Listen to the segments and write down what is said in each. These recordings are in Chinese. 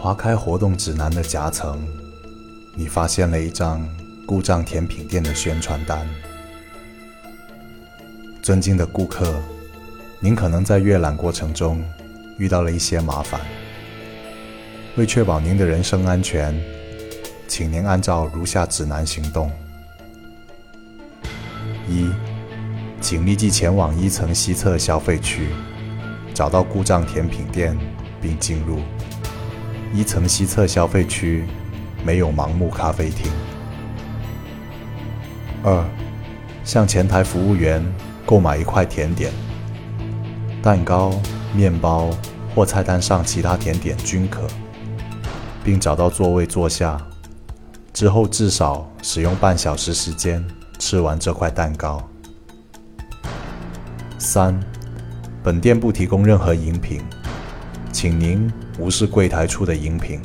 划开活动指南的夹层，你发现了一张故障甜品店的宣传单。尊敬的顾客，您可能在阅览过程中遇到了一些麻烦。为确保您的人身安全，请您按照如下指南行动：一，请立即前往一层西侧消费区，找到故障甜品店，并进入。一层西侧消费区没有盲目咖啡厅。二，向前台服务员购买一块甜点，蛋糕、面包或菜单上其他甜点均可，并找到座位坐下。之后至少使用半小时时间吃完这块蛋糕。三，本店不提供任何饮品，请您。无视柜台处的饮品，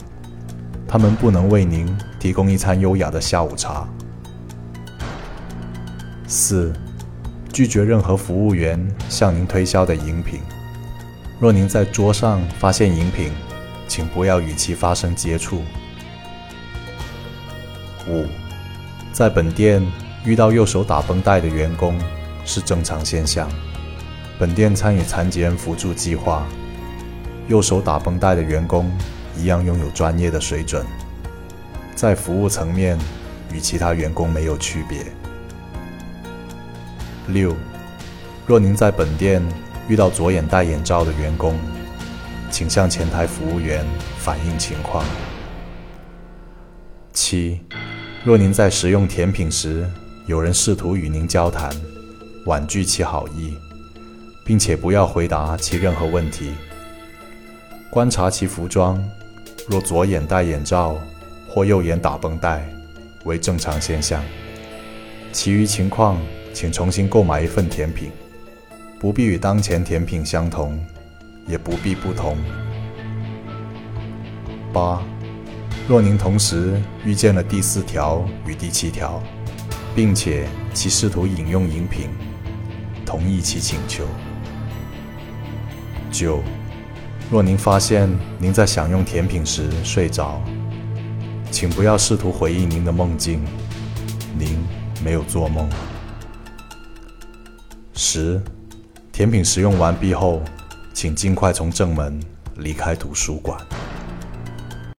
他们不能为您提供一餐优雅的下午茶。四，拒绝任何服务员向您推销的饮品。若您在桌上发现饮品，请不要与其发生接触。五，在本店遇到右手打绷带的员工是正常现象。本店参与残疾人辅助计划。右手打绷带的员工一样拥有专业的水准，在服务层面与其他员工没有区别。六，若您在本店遇到左眼戴眼罩的员工，请向前台服务员反映情况。七，若您在食用甜品时有人试图与您交谈，婉拒其好意，并且不要回答其任何问题。观察其服装，若左眼戴眼罩或右眼打绷带，为正常现象。其余情况，请重新购买一份甜品，不必与当前甜品相同，也不必不同。八，若您同时遇见了第四条与第七条，并且其试图饮用饮品，同意其请求。九。若您发现您在享用甜品时睡着，请不要试图回忆您的梦境，您没有做梦。十，甜品食用完毕后，请尽快从正门离开图书馆。